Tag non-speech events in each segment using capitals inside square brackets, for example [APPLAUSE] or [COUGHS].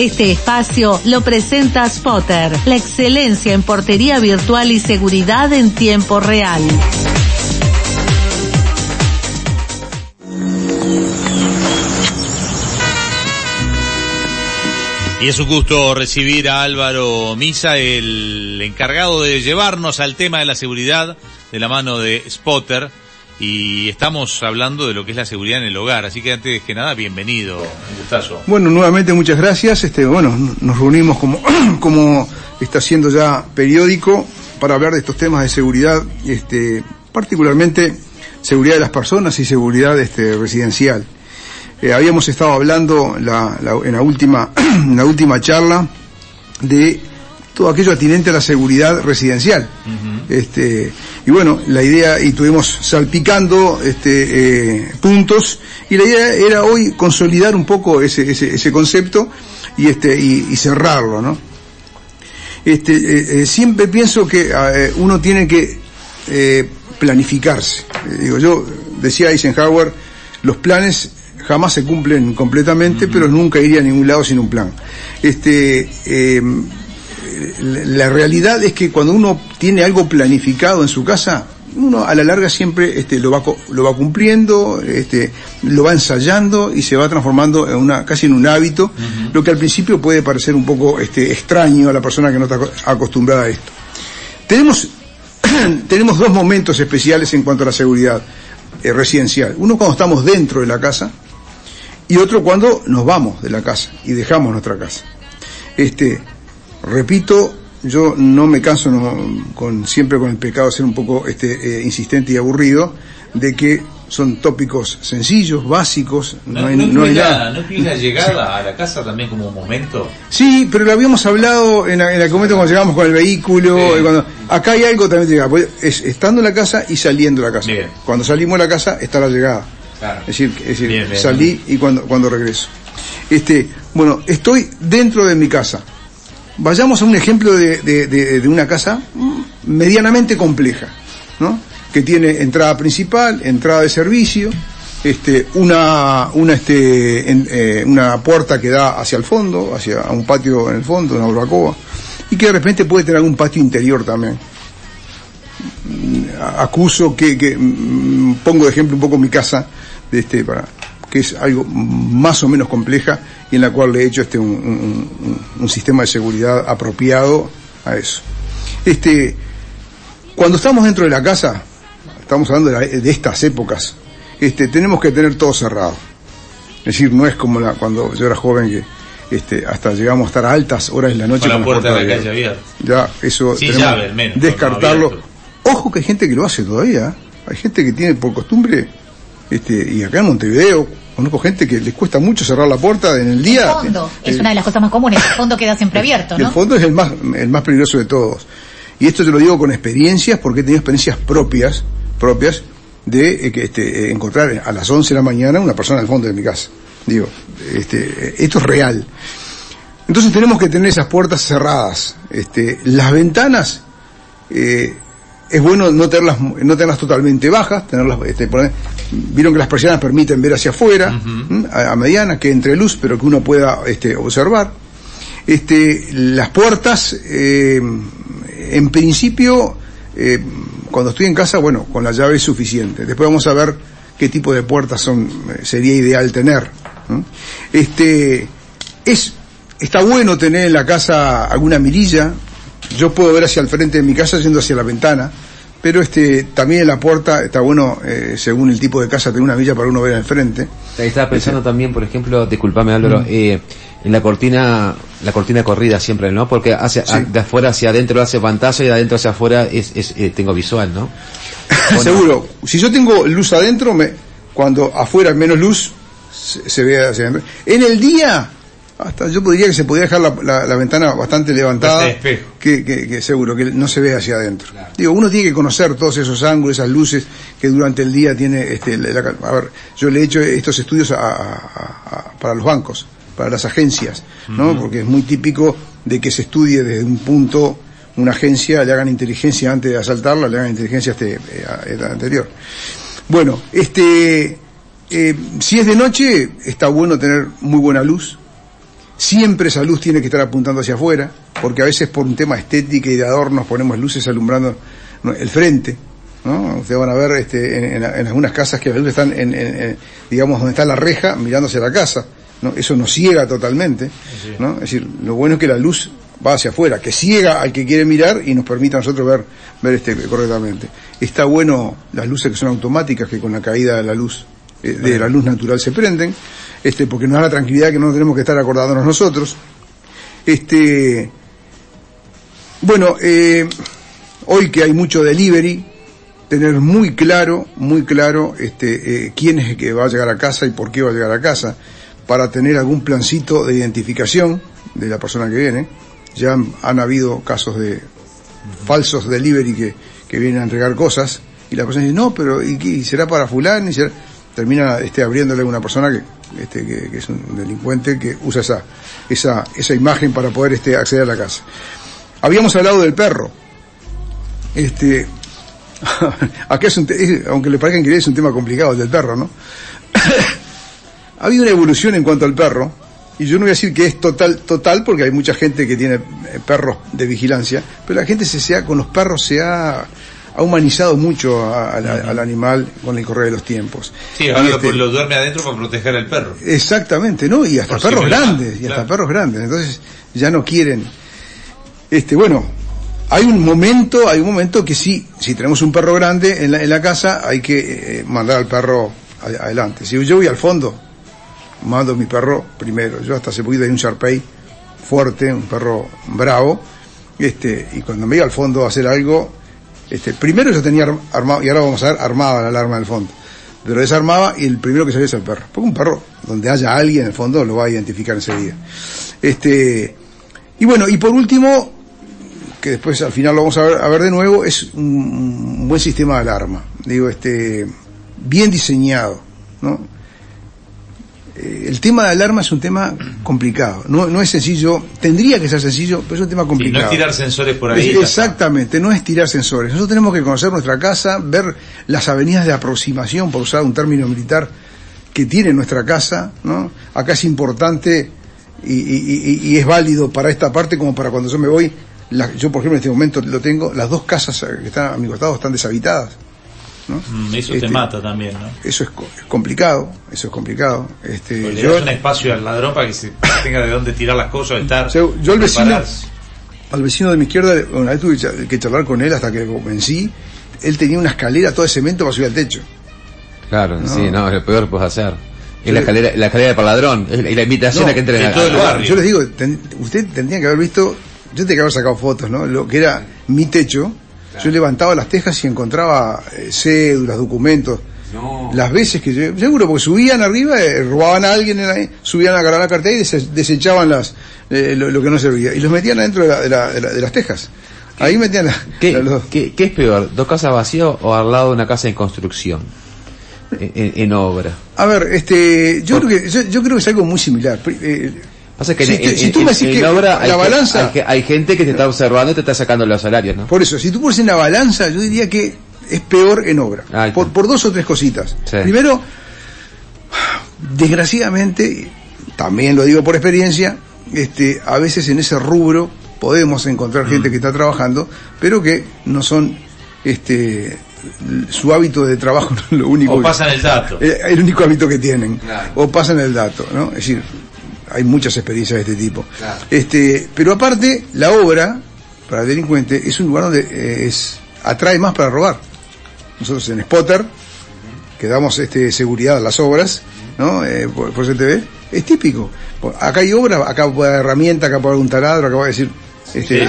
Este espacio lo presenta Spotter, la excelencia en portería virtual y seguridad en tiempo real. Y es un gusto recibir a Álvaro Misa, el encargado de llevarnos al tema de la seguridad de la mano de Spotter. Y estamos hablando de lo que es la seguridad en el hogar. Así que antes que nada, bienvenido, un gustazo. Bueno, nuevamente muchas gracias. Este, bueno, nos reunimos como, [CLEARS THROAT] como está siendo ya periódico para hablar de estos temas de seguridad, este, particularmente seguridad de las personas y seguridad este, residencial. Eh, habíamos estado hablando la, la, en, la última, [CLEARS THROAT] en la última charla de todo aquello atinente a la seguridad residencial. Uh -huh. este, y bueno, la idea, y estuvimos salpicando este, eh, puntos, y la idea era hoy consolidar un poco ese, ese, ese concepto y, este, y, y cerrarlo, ¿no? Este, eh, eh, siempre pienso que eh, uno tiene que eh, planificarse. digo, yo decía Eisenhower, los planes jamás se cumplen completamente, uh -huh. pero nunca iría a ningún lado sin un plan. Este, eh, la realidad es que cuando uno tiene algo planificado en su casa, uno a la larga siempre este, lo, va, lo va cumpliendo, este, lo va ensayando y se va transformando en una, casi en un hábito, uh -huh. lo que al principio puede parecer un poco este, extraño a la persona que no está acostumbrada a esto. Tenemos, [CLEARS THROAT] tenemos dos momentos especiales en cuanto a la seguridad eh, residencial. Uno cuando estamos dentro de la casa, y otro cuando nos vamos de la casa y dejamos nuestra casa. Este, repito, yo no me canso no, con, siempre con el pecado de ser un poco este, eh, insistente y aburrido, de que son tópicos sencillos, básicos, no, no hay, no, no hay nada. ¿No la [LAUGHS] llegada a la casa también como un momento? Sí, pero lo habíamos hablado en, en el momento cuando llegamos con el vehículo, sí. cuando, acá hay algo también pues, es estando en la casa y saliendo de la casa. Bien. Cuando salimos de la casa está la llegada. Claro. Es decir, es decir bien, bien, salí y cuando, cuando regreso. Este, bueno, estoy dentro de mi casa. Vayamos a un ejemplo de, de, de, de una casa medianamente compleja, ¿no? Que tiene entrada principal, entrada de servicio, este, una, una, este, en, eh, una puerta que da hacia el fondo, hacia un patio en el fondo, una barbacoa, y que de repente puede tener un patio interior también acuso que, que mm, pongo de ejemplo un poco mi casa de este para que es algo más o menos compleja y en la cual le he hecho este un, un, un sistema de seguridad apropiado a eso. Este, cuando estamos dentro de la casa, estamos hablando de, la, de estas épocas, este, tenemos que tener todo cerrado. Es decir, no es como la, cuando yo era joven que este, hasta llegamos a estar a altas horas de la noche con la puerta de la calle abierta. Ya, eso sí, tenemos llave, menos, descartarlo. Ojo que hay gente que lo hace todavía. Hay gente que tiene por costumbre, este, y acá en Montevideo, conozco gente que les cuesta mucho cerrar la puerta en el día. El fondo eh, es una de las cosas más comunes. El [LAUGHS] fondo queda siempre abierto, ¿no? El fondo es el más, el más peligroso de todos. Y esto te lo digo con experiencias, porque he tenido experiencias propias, propias, de eh, que este, eh, encontrar a las 11 de la mañana una persona al fondo de mi casa. Digo, este, esto es real. Entonces tenemos que tener esas puertas cerradas. Este, las ventanas, eh, es bueno no tenerlas, no tenerlas totalmente bajas, tenerlas, este, poner, vieron que las persianas permiten ver hacia afuera, uh -huh. a, a, mediana, que entre luz, pero que uno pueda este, observar. Este, las puertas, eh, en principio, eh, cuando estoy en casa, bueno, con la llave es suficiente. Después vamos a ver qué tipo de puertas son, sería ideal tener. Este, es, está bueno tener en la casa alguna mirilla, yo puedo ver hacia el frente de mi casa yendo hacia la ventana, pero este también en la puerta está bueno, eh, según el tipo de casa, tener una milla para uno ver al frente. Ahí estaba pensando también, por ejemplo, disculpame Álvaro, mm. eh, en la cortina, la cortina corrida siempre, ¿no? Porque hacia, sí. a, de afuera hacia adentro hace pantalla y de adentro hacia afuera es, es eh, tengo visual, ¿no? [LAUGHS] Seguro. Si yo tengo luz adentro, me, cuando afuera menos luz, se, se ve hacia adentro. En el día, hasta yo podría que se podría dejar la, la, la ventana bastante levantada este que, que, que, seguro que no se ve hacia adentro claro. digo uno tiene que conocer todos esos ángulos esas luces que durante el día tiene este la, a ver yo le he hecho estos estudios a, a, a, para los bancos para las agencias no uh -huh. porque es muy típico de que se estudie desde un punto una agencia le hagan inteligencia antes de asaltarla le hagan inteligencia este eh, anterior bueno este eh, si es de noche está bueno tener muy buena luz Siempre esa luz tiene que estar apuntando hacia afuera, porque a veces por un tema estética y de adornos ponemos luces alumbrando el frente. ¿no? Ustedes van a ver este, en, algunas casas que las luces están, en, digamos, donde está la reja, mirando hacia la casa. ¿no? Eso nos ciega totalmente. ¿no? Es decir, lo bueno es que la luz va hacia afuera, que ciega al que quiere mirar y nos permite a nosotros ver, ver este correctamente. Está bueno las luces que son automáticas, que con la caída de la luz, eh, de la luz natural se prenden este, porque nos da la tranquilidad que no tenemos que estar acordándonos nosotros. Este, bueno, eh, hoy que hay mucho delivery, tener muy claro, muy claro, este, eh, quién es el que va a llegar a casa y por qué va a llegar a casa, para tener algún plancito de identificación de la persona que viene. Ya han, habido casos de falsos delivery que, que vienen a entregar cosas y la persona dice, no, pero ¿y, será para fulano? Y termina este, abriéndole a una persona que este, que, es un delincuente que usa esa, esa, esa imagen para poder este, acceder a la casa. Habíamos hablado del perro. Este, [LAUGHS] acá es un aunque le parezca increíble, es un tema complicado el del perro, ¿no? [COUGHS] ha habido una evolución en cuanto al perro, y yo no voy a decir que es total, total, porque hay mucha gente que tiene eh, perros de vigilancia, pero la gente se sea, con los perros se ha ha humanizado mucho al animal con el correr de los tiempos. Sí, ahora este, lo, duerme adentro para proteger al perro. Exactamente, ¿no? Y hasta perros grandes, y hasta perros grandes. Entonces ya no quieren. Este, bueno, hay un momento, hay un momento que sí, si tenemos un perro grande en la, en la casa, hay que eh, mandar al perro adelante. Si yo voy al fondo, mando a mi perro primero. Yo hasta se puede ir un Sharpei fuerte, un perro bravo, este, y cuando me iba al fondo a hacer algo, este, primero yo tenía armado, y ahora vamos a ver, armaba la alarma del fondo. Pero desarmaba y el primero que salía es el perro. Porque un perro, donde haya alguien en el fondo, lo va a identificar enseguida. Este, y bueno, y por último, que después al final lo vamos a ver, a ver de nuevo, es un, buen sistema de alarma. Digo, este, bien diseñado, ¿no? Eh, el tema de alarma es un tema complicado. No, no es sencillo, tendría que ser sencillo, pero es un tema complicado. no es tirar sensores por ahí. exactamente, no es tirar sensores. Nosotros tenemos que conocer nuestra casa, ver las avenidas de aproximación, por usar un término militar, que tiene nuestra casa. ¿no? Acá es importante y, es válido para esta parte como para cuando yo me voy. yo, por ejemplo, en este momento lo tengo, las dos casas que están a mi costado están deshabitadas. Mm, eso te este, mata también, ¿no? Eso es, complicado, eso es complicado. Este, le das un espacio al ladrón para que se [COUGHS] tenga de dónde tirar las cosas, estar. yo, al vecino, al vecino de mi izquierda, una vez tuve que charlar con él hasta que lo convencí. Él tenía una escalera toda de cemento para subir al techo. Claro, sí, no, es lo peor que puedes hacer. Es la escalera, la escalera para ladrón, y la invitación a que entre en todo el barrio. Yo les digo, usted tendría que haber visto, yo tendría que haber sacado fotos, ¿no? Lo que era mi techo, yo levantaba las tejas y encontraba eh, cédulas, documentos. Las veces que yo, seguro, porque subían arriba, eh, robaban a alguien, en subían a la cartera y desechaban las, eh, lo, que no servía. Y los metían adentro de, las tejas. Ahí metían ¿Qué, ¿Qué, es peor, dos casas vacías o al lado de una casa en construcción? En, obra. A ver, este, yo creo que yo, creo que es algo muy similar. Pasa que si, tú me decís que la balanza... Hay, gente que te está observando y te está sacando los salarios, ¿no? Por eso, si tú pones en la balanza, yo diría que es peor en obra. por, por, dos o tres cositas. Primero, desgraciadamente, también lo digo por experiencia, este, a veces en ese rubro podemos encontrar gente mm. que está trabajando, pero que no son, este, su hábito de trabajo [LAUGHS] no es lo único. O pasan el dato. Eh, el único hábito que tienen. O pasan el dato, ¿no? Es decir, hay muchas experiencias de este tipo. Este, pero aparte, la obra, para el delincuente, es un lugar donde eh, es, atrae más para robar. Nosotros en Spotter, que damos este, seguridad a las obras, ¿no? Eh, por, por CTV, es típico. Acá hay obra, acá puede haber herramienta, acá puede haber un taladro, acá puede decir, este,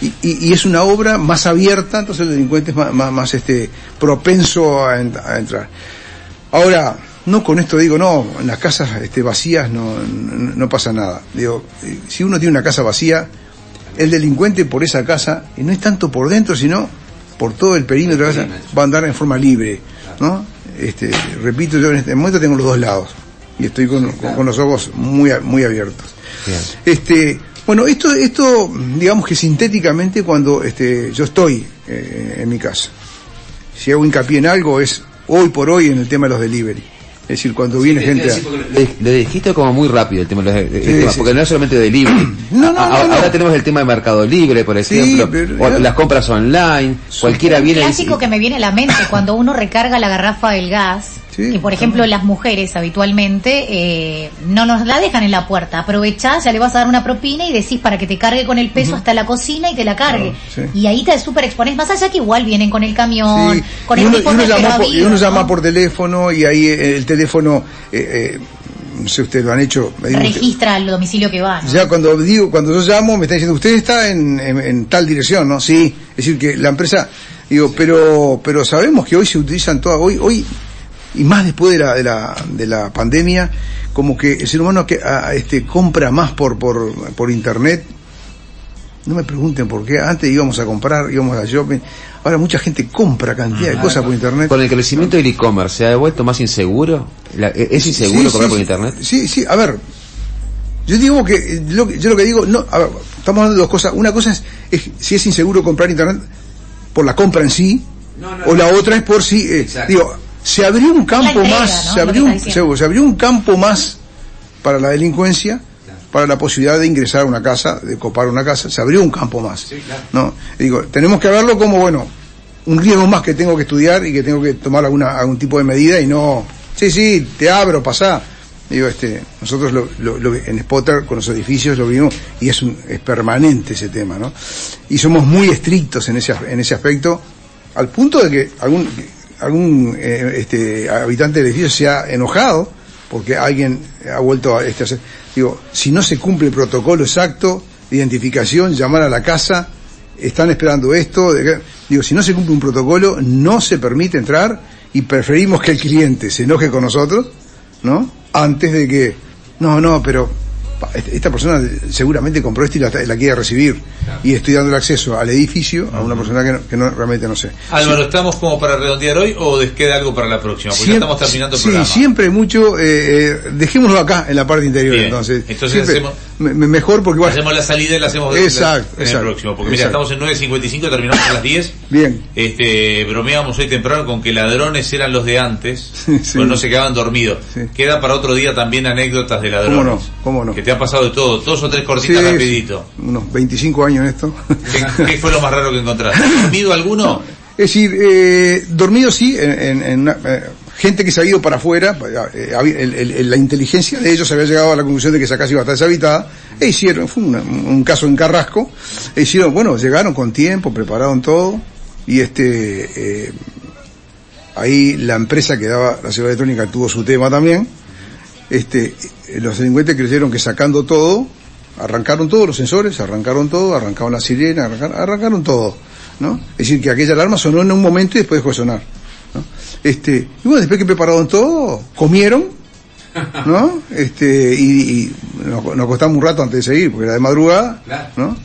y, y, es una obra más abierta, entonces el delincuente es más, más, este, propenso a, a entrar. Ahora, no con esto digo, no, en las casas este, vacías no, no, pasa nada. Digo, eh, si uno tiene una casa vacía, el delincuente por esa casa, y no es tanto por dentro, sino por todo el perímetro de la casa, va a andar en forma libre, ¿no? Este, repito, yo en este momento tengo los dos lados, y estoy con, con, los ojos muy, muy abiertos. Este, bueno, esto, esto, digamos que sintéticamente cuando este, yo estoy eh, en mi casa. Si hago hincapié en algo es hoy por hoy en el tema de los delivery Es decir, cuando viene gente... Le, dijiste como muy rápido el tema, porque no es solamente de libre. [CLEARS THROAT] no, no, ahora tenemos el tema de Mercado Libre, por ejemplo, o las compras online, cualquiera viene... El clásico que me viene a la mente, cuando uno recarga la garrafa del gas, que por ejemplo las mujeres habitualmente eh, no nos la dejan en la puerta, aprovechás, ya le vas a dar una propina y decís para que te cargue con el peso hasta la cocina y te la cargue. Y ahí te súper expones, más allá que igual vienen con el camión, con el tipo de llama por, y uno llama por teléfono y ahí el teléfono eh, eh, no sé, ustedes lo han hecho. Registra el domicilio que va. Ya cuando digo, cuando yo llamo, me están diciendo, usted está en, tal dirección, ¿no? Sí, es decir, que la empresa, digo, pero, pero sabemos que hoy se utilizan todas, hoy, hoy, y más después de la, de la, de la pandemia, como que el ser humano que este, compra más por, por, por internet, no me pregunten por qué. Antes íbamos a comprar, íbamos a shopping. Ahora mucha gente compra cantidad de cosas por internet. Con el crecimiento del e-commerce, ¿se ha vuelto más inseguro? ¿Es inseguro comprar por internet? Sí, sí, a ver. Yo digo que, yo lo que digo, no, a ver, estamos hablando de dos cosas. Una cosa es, si es inseguro comprar internet por la compra en sí, o la otra es por si, eh, digo, se abrió un campo más, se, abrió se abrió un campo más para la delincuencia para la posibilidad de ingresar a una casa, de copar una casa, se abrió un campo más. ¿no? digo, tenemos que verlo como, bueno, un riesgo más que tengo que estudiar y que tengo que tomar alguna, algún tipo de medida y no, sí, sí, te abro, pasá. Digo, este, nosotros lo, lo, en Spotter con los edificios lo vimos y es, un, es permanente ese tema, ¿no? Y somos muy estrictos en ese, en ese aspecto, al punto de que algún, algún eh, este, habitante del edificio se ha enojado porque alguien ha vuelto a este, hacer Digo, si no se cumple el protocolo exacto de identificación, llamar a la casa, están esperando esto, digo, si no se cumple un protocolo, no se permite entrar y preferimos que el cliente se enoje con nosotros, ¿no? Antes de que, no, no, pero este, esta persona seguramente compró esto y la, quiere recibir. Y estoy dando el acceso al edificio a una persona que, no, realmente no sé. Álvaro, ¿estamos como para redondear hoy o les queda algo para la próxima? Porque ya estamos terminando el sí, siempre mucho. Eh, eh, dejémoslo acá, en la parte interior, entonces. Entonces hacemos, mejor porque Hacemos la salida y la hacemos exacto, en el próximo. Porque mira, estamos en 9.55, terminamos a las 10. Bien. Este, bromeábamos hoy temprano con que ladrones eran los de antes, [LAUGHS] pues no se quedaban dormidos. Queda para otro día también anécdotas de ladrones. ¿Cómo no? ¿Cómo no? Que te ha pasado de todo, dos o tres cortitas rapidito. Unos 25 años en esto. ¿Qué, fue lo más raro que encontraste? ¿Dormido alguno? Es decir, eh, dormido sí, en, en, eh, gente que se ha ido para afuera, eh, la inteligencia de ellos había llegado a la conclusión de que esa casa iba a estar deshabitada, e hicieron, fue un caso en Carrasco, e hicieron, bueno, llegaron con tiempo, prepararon todo, y este, ahí la empresa que daba la seguridad electrónica tuvo su tema también, este, los delincuentes creyeron que sacando todo, arrancaron todos los sensores, arrancaron todo, arrancaron la sirena, arrancaron, todo, ¿no? Es decir, que aquella alarma sonó en un momento y después dejó de sonar, ¿no? Este, y bueno, después que prepararon todo, comieron, ¿no? [LAUGHS] Este, y, nos, nos, costamos un rato antes de seguir, porque era de madrugada, ¿no?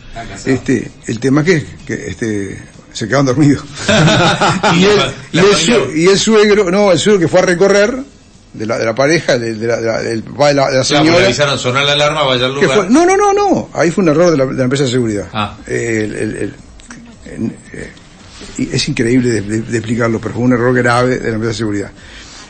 Este, el tema es que, este, se quedaron dormidos. [LAUGHS] [LAUGHS] y, el, y el suegro, no, el suegro que fue a recorrer, de la, de la pareja, de, de, la, de, la, de la, señora. avisaron, sonar la alarma, vaya al lugar. no, no, no, no. Ahí fue un error de la, de la empresa de seguridad. Ah. Eh, el, el, el, eh, es increíble de, explicarlo, pero fue un error grave de la empresa de seguridad.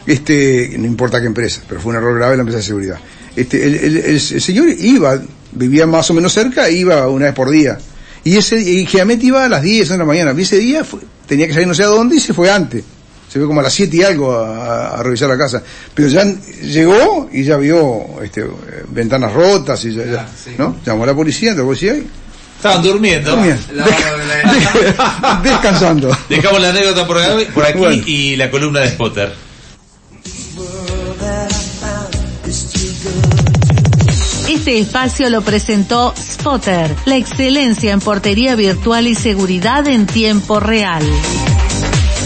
Este, no importa qué empresa, pero fue un error grave de la empresa de seguridad. Este, el, señor iba, vivía más o menos cerca, iba una vez por día. Y ese, y generalmente iba a las 10 de la mañana. Y ese día fue, tenía que salir no sé a dónde y se fue antes se ve como a las 7 y algo a, revisar la casa. Pero ya llegó y ya vio este, ventanas rotas y ya, ¿no? Llamó a la policía, la policía y... Estaban durmiendo. [LAUGHS] descansando. Dejamos la anécdota por, aquí y la columna de Spotter. Este espacio lo presentó Spotter, la excelencia en portería virtual y seguridad en tiempo real.